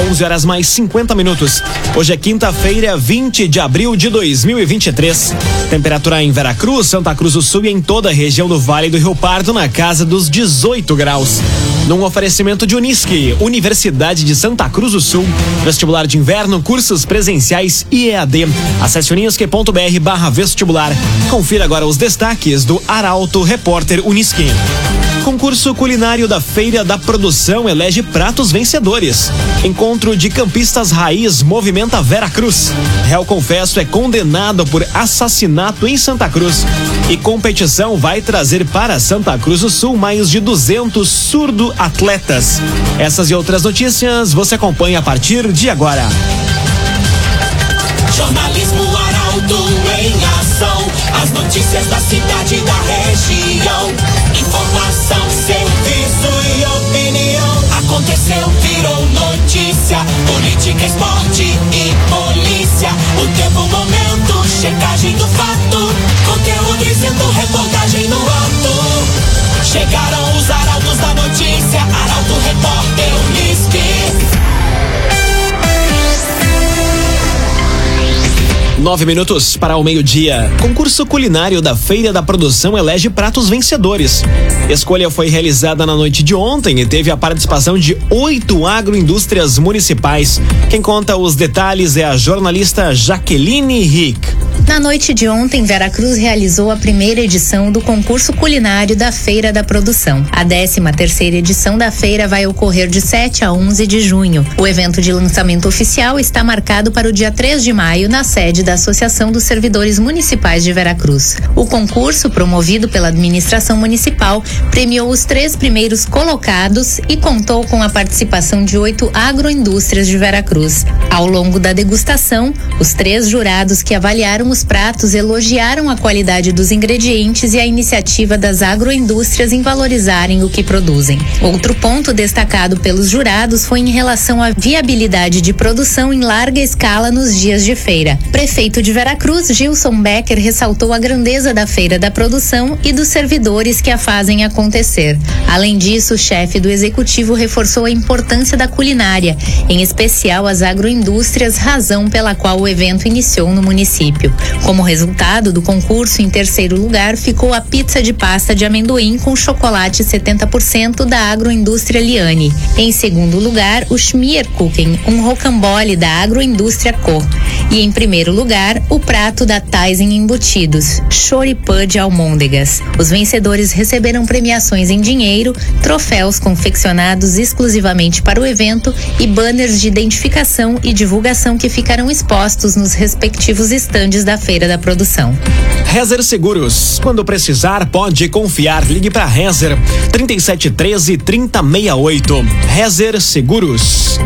11 horas mais 50 minutos. Hoje é quinta-feira, 20 de abril de 2023. Temperatura em Veracruz, Santa Cruz do Sul e em toda a região do Vale do Rio Pardo na casa dos 18 graus. Num oferecimento de Unisque, Universidade de Santa Cruz do Sul, vestibular de inverno, cursos presenciais e EAD. Acesse unisque.br barra vestibular. Confira agora os destaques do Arauto Repórter Unisque. Concurso culinário da Feira da Produção elege pratos vencedores. Encontro de campistas raiz movimenta Vera Cruz. Réu confesso é condenado por assassinato em Santa Cruz. E competição vai trazer para Santa Cruz do Sul mais de 200 surdo atletas. Essas e outras notícias você acompanha a partir de agora. Jornalismo Arauto em ação. As notícias da cidade e da região. Informação, serviço e opinião. Aconteceu, virou notícia. Política, esporte e polícia. O tempo, momento, checagem do fato. Conteúdo dizendo, reportagem no ato. Chegaram os arautos da notícia. Arauto, Nove minutos para o meio-dia. Concurso culinário da Feira da Produção elege pratos vencedores. Escolha foi realizada na noite de ontem e teve a participação de oito agroindústrias municipais. Quem conta os detalhes é a jornalista Jaqueline Rick. Na noite de ontem, Veracruz realizou a primeira edição do concurso culinário da Feira da Produção. A 13 terceira edição da feira vai ocorrer de 7 a 11 de junho. O evento de lançamento oficial está marcado para o dia 3 de maio na sede da Associação dos Servidores Municipais de Veracruz. O concurso, promovido pela administração municipal, premiou os três primeiros colocados e contou com a participação de oito agroindústrias de Veracruz. Ao longo da degustação, os três jurados que avaliaram os pratos elogiaram a qualidade dos ingredientes e a iniciativa das agroindústrias em valorizarem o que produzem. Outro ponto destacado pelos jurados foi em relação à viabilidade de produção em larga escala nos dias de feira. Prefeito de Veracruz, Gilson Becker, ressaltou a grandeza da feira da produção e dos servidores que a fazem acontecer. Além disso, o chefe do executivo reforçou a importância da culinária, em especial as agroindústrias, razão pela qual o evento iniciou no município. Como resultado do concurso, em terceiro lugar ficou a pizza de pasta de amendoim com chocolate 70% da agroindústria Liane. Em segundo lugar, o Schmierkuchen, um rocambole da agroindústria Co. E em primeiro lugar, o prato da Tyson Embutidos, choripã de almôndegas. Os vencedores receberam premiações em dinheiro, troféus confeccionados exclusivamente para o evento e banners de identificação e divulgação que ficarão expostos nos respectivos estandes da Feira da Produção. Rezer Seguros. Quando precisar, pode confiar. Ligue para Rezer 3713 3068. Rezer Seguros.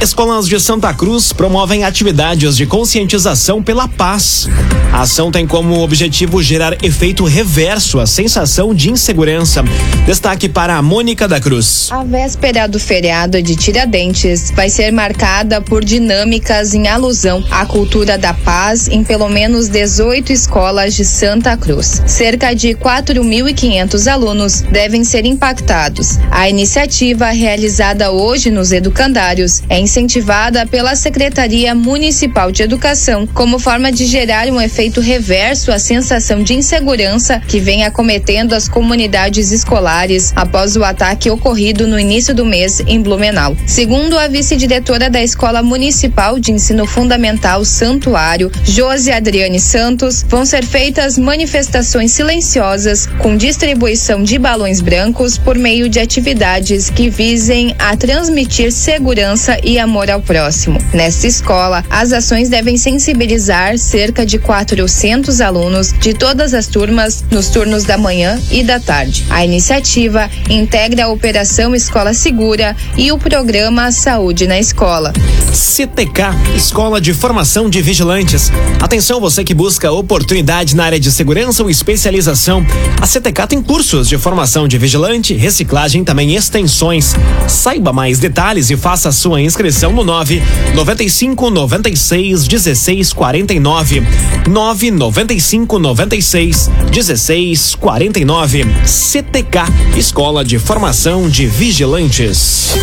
Escolas de Santa Cruz promovem atividades de conscientização pela paz. A ação tem como objetivo gerar efeito reverso à sensação de insegurança. Destaque para a Mônica da Cruz. A véspera do feriado de Tiradentes vai ser marcada por dinâmicas em alusão à cultura da paz em pelo menos 18 escolas de Santa Cruz. Cerca de 4.500 alunos devem ser impactados. A iniciativa realizada hoje nos educandários é incentivada pela Secretaria Municipal de Educação como forma de gerar um efeito reverso à sensação de insegurança que vem acometendo as comunidades escolares após o ataque ocorrido no início do mês em Blumenau. Segundo a vice-diretora da Escola Municipal de Ensino Fundamental Santuário, Josi Adriane Santos, vão ser feitas manifestações silenciosas com distribuição de balões brancos por meio de atividades que visem a transmitir segurança e amor ao próximo. Nesta escola, as ações devem sensibilizar cerca de 400 alunos de todas as turmas nos turnos da manhã e da tarde. A iniciativa integra a Operação Escola Segura e o programa Saúde na Escola. CTK, Escola de Formação de Vigilantes. Atenção você que busca oportunidade na área de segurança ou especialização. A CTK tem cursos de formação de vigilante, reciclagem também extensões. Saiba mais detalhes e faça sua inscrição no 9 95 96 16 49. 9 95 96 16 49. CTK Escola de Formação de Vigilantes.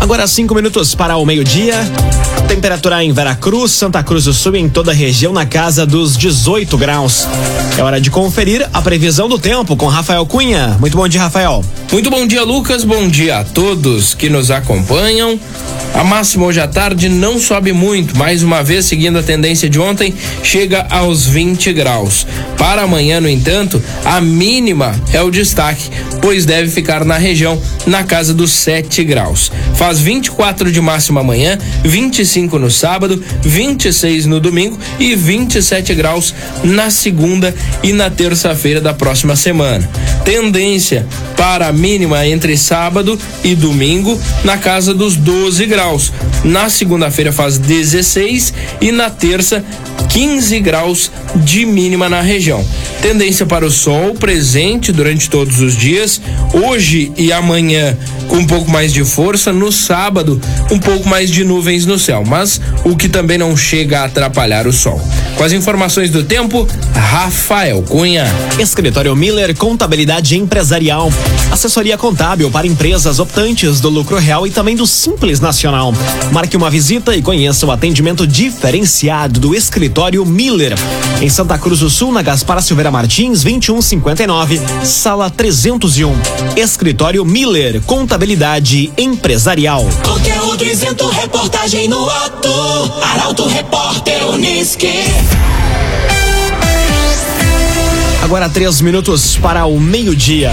Agora cinco minutos para o meio-dia. Temperatura em Veracruz, Santa Cruz do Sul e em toda a região na casa dos 18 graus. É hora de conferir a previsão do tempo com Rafael Cunha. Muito bom dia, Rafael. Muito bom dia, Lucas. Bom dia a todos que nos acompanham. A máxima hoje à tarde não sobe muito, mais uma vez seguindo a tendência de ontem, chega aos 20 graus. Para amanhã, no entanto, a mínima é o destaque, pois deve ficar na região na casa dos 7 graus. Faz 24 de máxima amanhã, 25 no sábado, 26 no domingo e 27 graus na segunda e na terça-feira da próxima semana. Tendência para a mínima entre sábado e domingo na casa dos 12 graus. Na segunda-feira faz 16 e na terça 15 graus de mínima na região. Tendência para o sol presente durante todos os dias. Hoje e amanhã com um pouco mais de força. No sábado, um pouco mais de nuvens no céu, mas o que também não chega a atrapalhar o sol. Com as informações do tempo, Rafael Cunha. Escritório Miller Contabilidade Empresarial. Assessoria contábil para empresas optantes do lucro real e também do Simples Nacional. Marque uma visita e conheça o atendimento diferenciado do Escritório Miller. Em Santa Cruz do Sul, na Gaspar Silveira Martins, 2159, sala 301. Escritório Miller Contabilidade Empresarial. Conteúdo isento, reportagem no ato. Arauto Repórter Uniski. Agora três minutos para o meio-dia.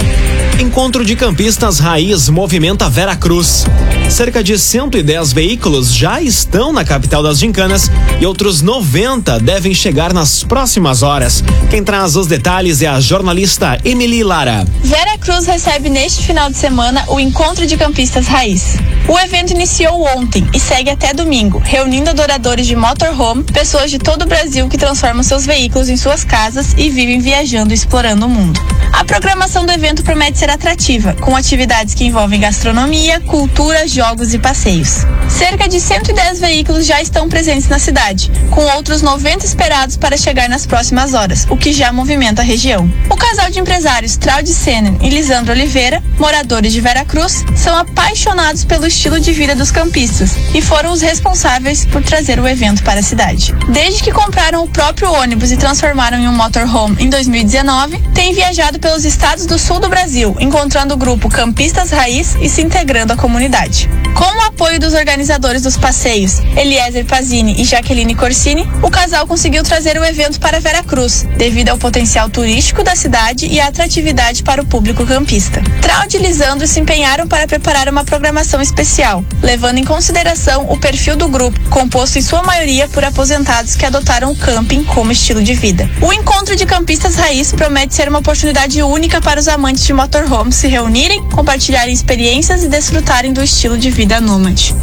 Encontro de campistas raiz movimenta Vera Cruz. Cerca de 110 veículos já estão na capital das gincanas e outros 90 devem chegar nas próximas horas. Quem traz os detalhes é a jornalista Emily Lara. Vera Cruz recebe neste final de semana o Encontro de Campistas Raiz. O evento iniciou ontem e segue até domingo, reunindo adoradores de motorhome, pessoas de todo o Brasil que transformam seus veículos em suas casas e vivem viajando e explorando o mundo. A programação do evento promete ser atrativa, com atividades que envolvem gastronomia, cultura, jogos e passeios. Cerca de 110 veículos já estão presentes na cidade, com outros 90 esperados para chegar nas próximas horas, o que já movimenta a região. O casal de empresários Traude Senen e Lisandro Oliveira, moradores de Vera Cruz, são apaixonados pelo estilo de vida dos campistas e foram os responsáveis por trazer o evento para a cidade. Desde que compraram o próprio ônibus e transformaram em um motorhome em 2019, têm viajado pelos estados do sul do Brasil, encontrando o grupo Campistas Raiz e se integrando à comunidade. Com o apoio dos organizadores dos passeios, Eliezer Pazini e Jaqueline Corsini, o casal conseguiu trazer o evento para Vera Cruz, devido ao potencial turístico da cidade e à atratividade para o público campista. Traude e Lisandro se empenharam para preparar uma programação especial, levando em consideração o perfil do grupo, composto em sua maioria por aposentados que adotaram o camping como estilo de vida. O encontro de campistas raiz promete ser uma oportunidade única para os amantes de motorhome se reunirem, compartilharem experiências e desfrutarem do estilo de vida nômade.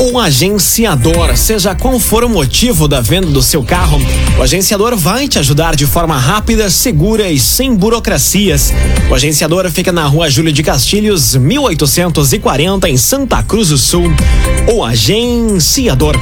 Um agenciador, seja qual for o motivo da venda do seu carro, o agenciador vai te ajudar de forma rápida, segura e sem burocracias. O agenciador fica na rua Júlio de Castilhos, 1840, em Santa Cruz do Sul. O agenciador.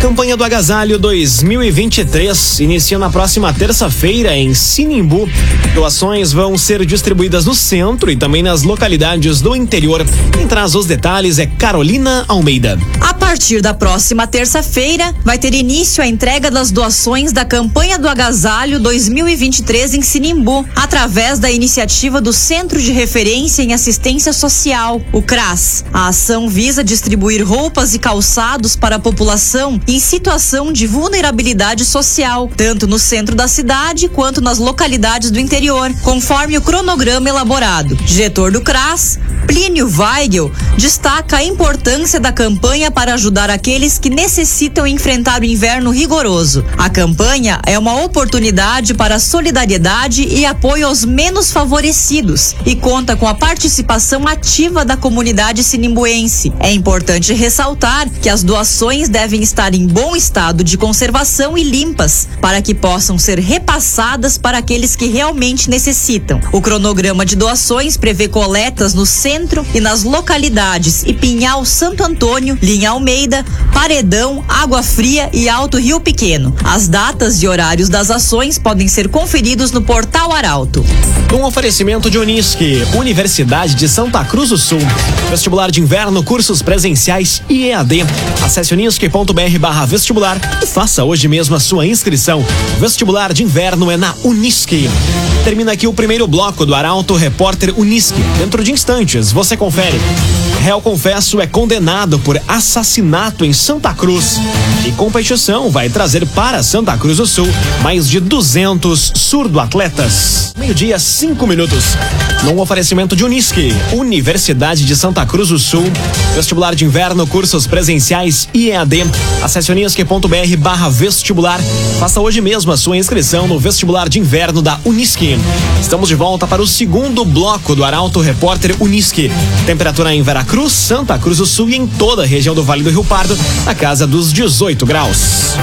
Campanha do Agasalho 2023 inicia na próxima terça-feira em Sinimbu. Doações vão ser distribuídas no centro e também nas localidades do interior. Quem traz os detalhes é Carolina Almeida. A partir da próxima terça-feira, vai ter início a entrega das doações da campanha do Agasalho 2023 em Sinimbu, através da iniciativa do Centro de Referência em Assistência Social, o CRAS. A ação visa distribuir roupas e calçados para a população em situação de vulnerabilidade social, tanto no centro da cidade quanto nas localidades do interior, conforme o cronograma elaborado. Diretor do CRAS, Plínio Weigel, destaca a importância da campanha para ajudar aqueles que necessitam enfrentar o inverno rigoroso. A campanha é uma oportunidade para solidariedade e apoio aos menos favorecidos e conta com a participação ativa da comunidade sinimbuense. É importante ressaltar que as doações devem estar estar em bom estado de conservação e limpas, para que possam ser repassadas para aqueles que realmente necessitam. O cronograma de doações prevê coletas no centro e nas localidades Ipinhal Santo Antônio, Linha Almeida, Paredão, Água Fria e Alto Rio Pequeno. As datas e horários das ações podem ser conferidos no portal Arauto. Um oferecimento de Unisque, Universidade de Santa Cruz do Sul. Vestibular de inverno, cursos presenciais e EAD. Acesse unisque.br barra vestibular e faça hoje mesmo a sua inscrição. Vestibular de inverno é na Unisque. Termina aqui o primeiro bloco do Arauto Repórter Unisque. Dentro de instantes, você confere. Réu confesso é condenado por assassinato em Santa Cruz. E competição vai trazer para Santa Cruz do Sul mais de 200 surdo-atletas. Meio-dia, cinco minutos. Num oferecimento de Unisque, Universidade de Santa Cruz do Sul. Vestibular de inverno, cursos presenciais e EAD. Acesse unisque.br barra vestibular. Faça hoje mesmo a sua inscrição no vestibular de inverno da Unisque. Estamos de volta para o segundo bloco do Arauto Repórter Unisque. Temperatura em Veracruz, Santa Cruz do Sul e em toda a região do Vale do Rio Pardo, na casa dos 18 graus.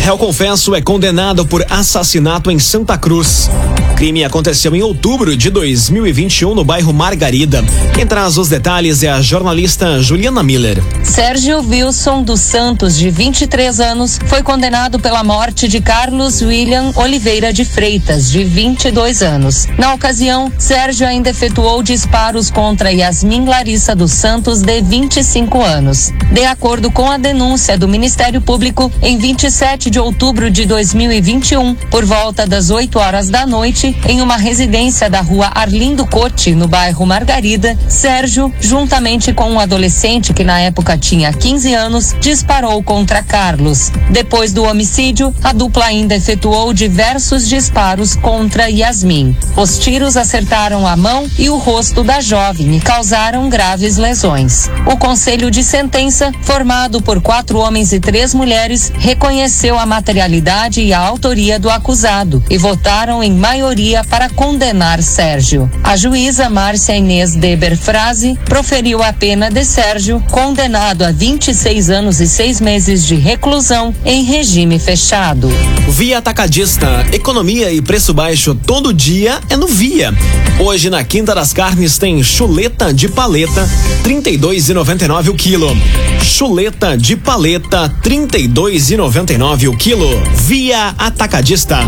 Réu confesso é condenado por assassinato em Santa Cruz. Crime aconteceu em outubro de 2021 no bairro Margarida. Quem traz os detalhes é a jornalista Juliana Miller. Sérgio Wilson dos Santos, de 23 anos, foi condenado pela morte de Carlos William Oliveira de Freitas, de 22 anos. Na ocasião, Sérgio ainda efetuou disparos contra Yasmin Larissa dos Santos, de 25 anos. De acordo com a denúncia do Ministério Público, em 27 de outubro de 2021, por volta das 8 horas da noite, em uma residência da rua Arlindo Cote, no bairro Margarida, Sérgio, juntamente com um adolescente que na época tinha 15 anos, disparou contra Carlos. Depois do homicídio, a dupla ainda efetuou diversos disparos contra Yasmin. Os tiros acertaram a mão e o rosto da jovem e causaram graves lesões. O conselho de sentença, formado por quatro homens e três mulheres, reconheceu a materialidade e a autoria do acusado e votaram em maioria para condenar Sérgio. A juíza Márcia Inês Deber Frase proferiu a pena de Sérgio, condenado a 26 anos e seis meses de reclusão em regime fechado. Via Atacadista, economia e preço baixo todo dia é no Via. Hoje na Quinta das Carnes tem chuleta de paleta, 32,99 o quilo. Chuleta de paleta, 32,99 o quilo. Via Atacadista.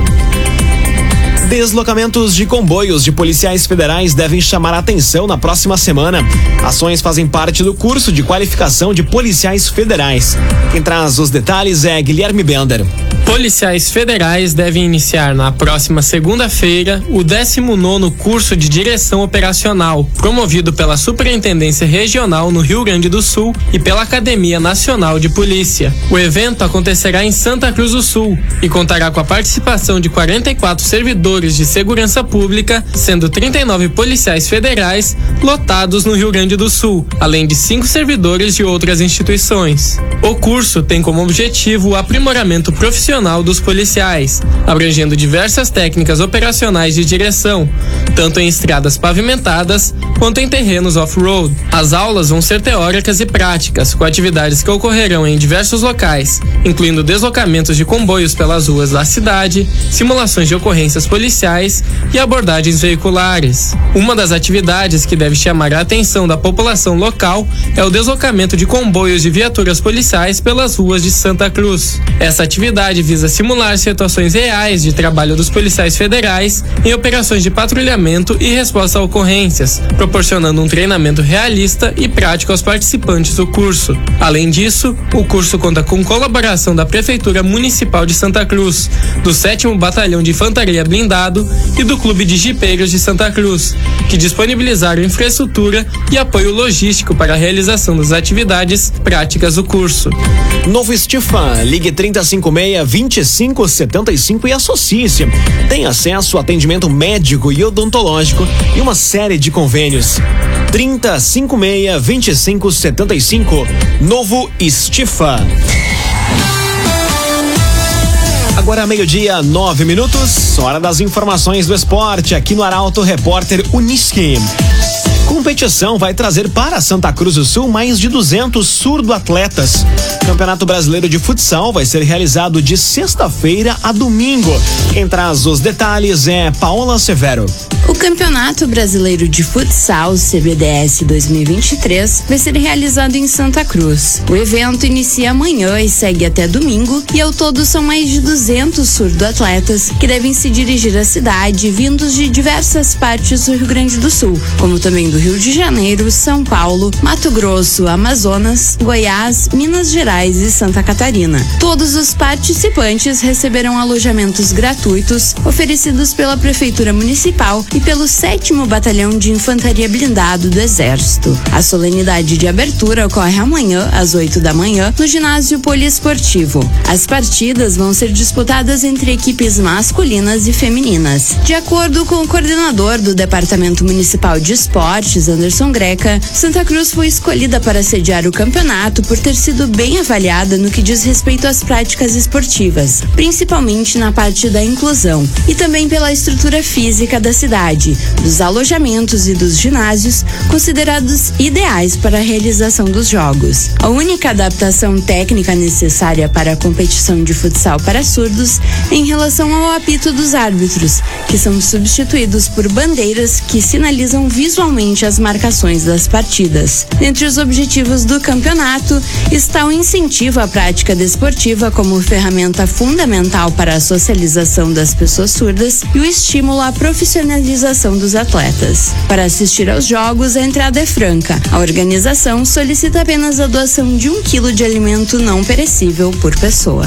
Deslocamentos de comboios de policiais federais devem chamar atenção na próxima semana. Ações fazem parte do curso de qualificação de policiais federais. Quem traz os detalhes é Guilherme Bender. Policiais federais devem iniciar na próxima segunda-feira o 19 curso de direção operacional, promovido pela Superintendência Regional no Rio Grande do Sul e pela Academia Nacional de Polícia. O evento acontecerá em Santa Cruz do Sul e contará com a participação de 44 servidores de segurança pública, sendo 39 policiais federais lotados no Rio Grande do Sul, além de cinco servidores de outras instituições. O curso tem como objetivo o aprimoramento profissional dos policiais, abrangendo diversas técnicas operacionais de direção, tanto em estradas pavimentadas quanto em terrenos off-road. As aulas vão ser teóricas e práticas, com atividades que ocorrerão em diversos locais, incluindo deslocamentos de comboios pelas ruas da cidade, simulações de ocorrências policiais e abordagens veiculares. Uma das atividades que deve chamar a atenção da população local é o deslocamento de comboios de viaturas policiais pelas ruas de Santa Cruz. Essa atividade visa simular situações reais de trabalho dos policiais federais em operações de patrulhamento e resposta a ocorrências, proporcionando um treinamento realista e prático aos participantes do curso. Além disso, o curso conta com colaboração da Prefeitura Municipal de Santa Cruz, do 7 Batalhão de Infantaria Blindado e do Clube de Jipeiros de Santa Cruz, que disponibilizaram infraestrutura e apoio logístico para a realização das atividades práticas do curso. Novo Estifan, ligue 3056 2575 e associe-se. Tem acesso a atendimento médico e odontológico e uma série de convênios. 3056 2575 Novo Estifa. Agora meio-dia, nove minutos, hora das informações do esporte aqui no Arauto Repórter Uniski. Competição vai trazer para Santa Cruz do Sul mais de 200 surdo-atletas. Campeonato Brasileiro de Futsal vai ser realizado de sexta-feira a domingo. Quem traz os detalhes é Paola Severo. O Campeonato Brasileiro de Futsal CBDS 2023 vai ser realizado em Santa Cruz. O evento inicia amanhã e segue até domingo e ao todo são mais de 200 surdo-atletas que devem se dirigir à cidade vindos de diversas partes do Rio Grande do Sul, como também do Rio de Janeiro, São Paulo, Mato Grosso, Amazonas, Goiás, Minas Gerais e Santa Catarina. Todos os participantes receberão alojamentos gratuitos oferecidos pela Prefeitura Municipal e pelo 7 Batalhão de Infantaria Blindado do Exército. A solenidade de abertura ocorre amanhã, às 8 da manhã, no ginásio poliesportivo. As partidas vão ser disputadas entre equipes masculinas e femininas. De acordo com o coordenador do Departamento Municipal de Esporte, Esportes Anderson Greca, Santa Cruz foi escolhida para sediar o campeonato por ter sido bem avaliada no que diz respeito às práticas esportivas, principalmente na parte da inclusão, e também pela estrutura física da cidade, dos alojamentos e dos ginásios, considerados ideais para a realização dos jogos. A única adaptação técnica necessária para a competição de futsal para surdos é em relação ao apito dos árbitros, que são substituídos por bandeiras que sinalizam visualmente as marcações das partidas. Entre os objetivos do campeonato está o incentivo à prática desportiva como ferramenta fundamental para a socialização das pessoas surdas e o estímulo à profissionalização dos atletas. Para assistir aos jogos, a entrada é franca. A organização solicita apenas a doação de um quilo de alimento não perecível por pessoa.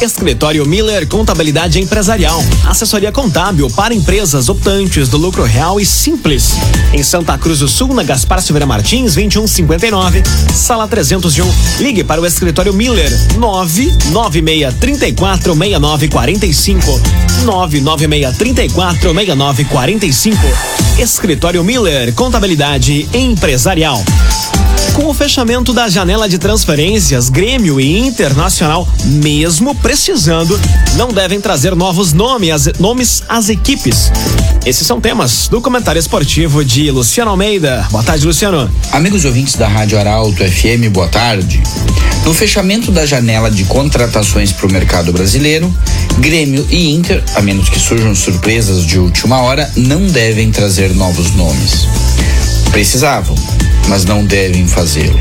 Escritório Miller Contabilidade Empresarial. Assessoria contábil para empresas optantes do lucro real e simples. Em Santa Cruz do Sul, na Gaspar Silveira Martins, 2159, sala 301. Ligue para o escritório Miller, 996 34 6945. 996 34 6945. Escritório Miller, contabilidade empresarial. Com o fechamento da janela de transferências, Grêmio e Internacional, mesmo precisando, não devem trazer novos nomes, nomes às equipes. Esses são temas do comentário esportivo de Luciano Almeida. Boa tarde, Luciano. Amigos ouvintes da Rádio Arauto FM, boa tarde. No fechamento da janela de contratações para o mercado brasileiro, Grêmio e Inter, a menos que surjam surpresas de última hora, não devem trazer novos nomes. Precisavam, mas não devem fazê-lo.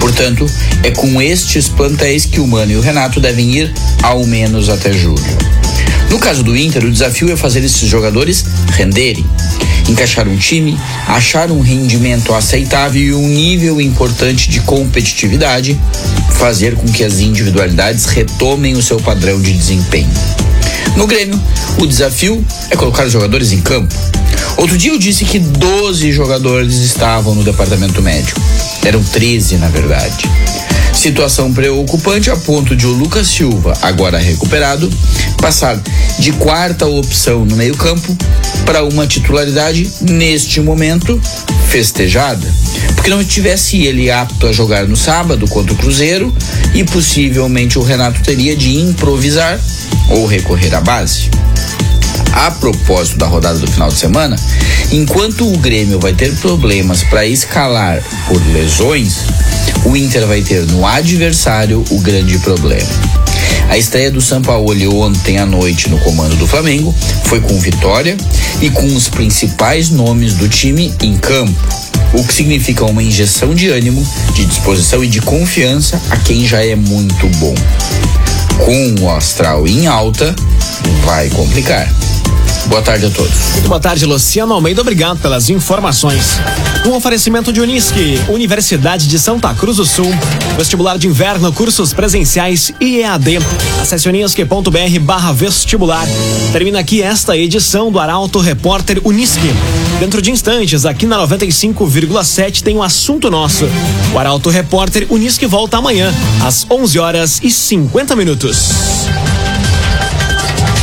Portanto, é com estes plantéis que o Mano e o Renato devem ir ao menos até julho. No caso do Inter, o desafio é fazer esses jogadores renderem, encaixar um time, achar um rendimento aceitável e um nível importante de competitividade, fazer com que as individualidades retomem o seu padrão de desempenho. No Grêmio, o desafio é colocar os jogadores em campo. Outro dia eu disse que 12 jogadores estavam no departamento médico. Eram 13, na verdade. Situação preocupante a ponto de o Lucas Silva, agora recuperado, passar de quarta opção no meio-campo para uma titularidade neste momento festejada. Porque não tivesse ele apto a jogar no sábado contra o Cruzeiro e possivelmente o Renato teria de improvisar ou recorrer à base. A propósito da rodada do final de semana, enquanto o Grêmio vai ter problemas para escalar por lesões, o Inter vai ter no adversário o grande problema. A estreia do Sampaoli ontem à noite no comando do Flamengo foi com vitória e com os principais nomes do time em campo, o que significa uma injeção de ânimo, de disposição e de confiança a quem já é muito bom. Com o astral em alta, vai complicar. Boa tarde a todos. Muito boa tarde, Luciano Almeida. Obrigado pelas informações. Um oferecimento de Unisque, Universidade de Santa Cruz do Sul. Vestibular de inverno, cursos presenciais e EAD. Acesse unisque.br barra vestibular. Termina aqui esta edição do Arauto Repórter Unisque. Dentro de instantes, aqui na 95,7 tem um assunto nosso. O Arauto Repórter Unisque volta amanhã, às 11 horas e 50 minutos.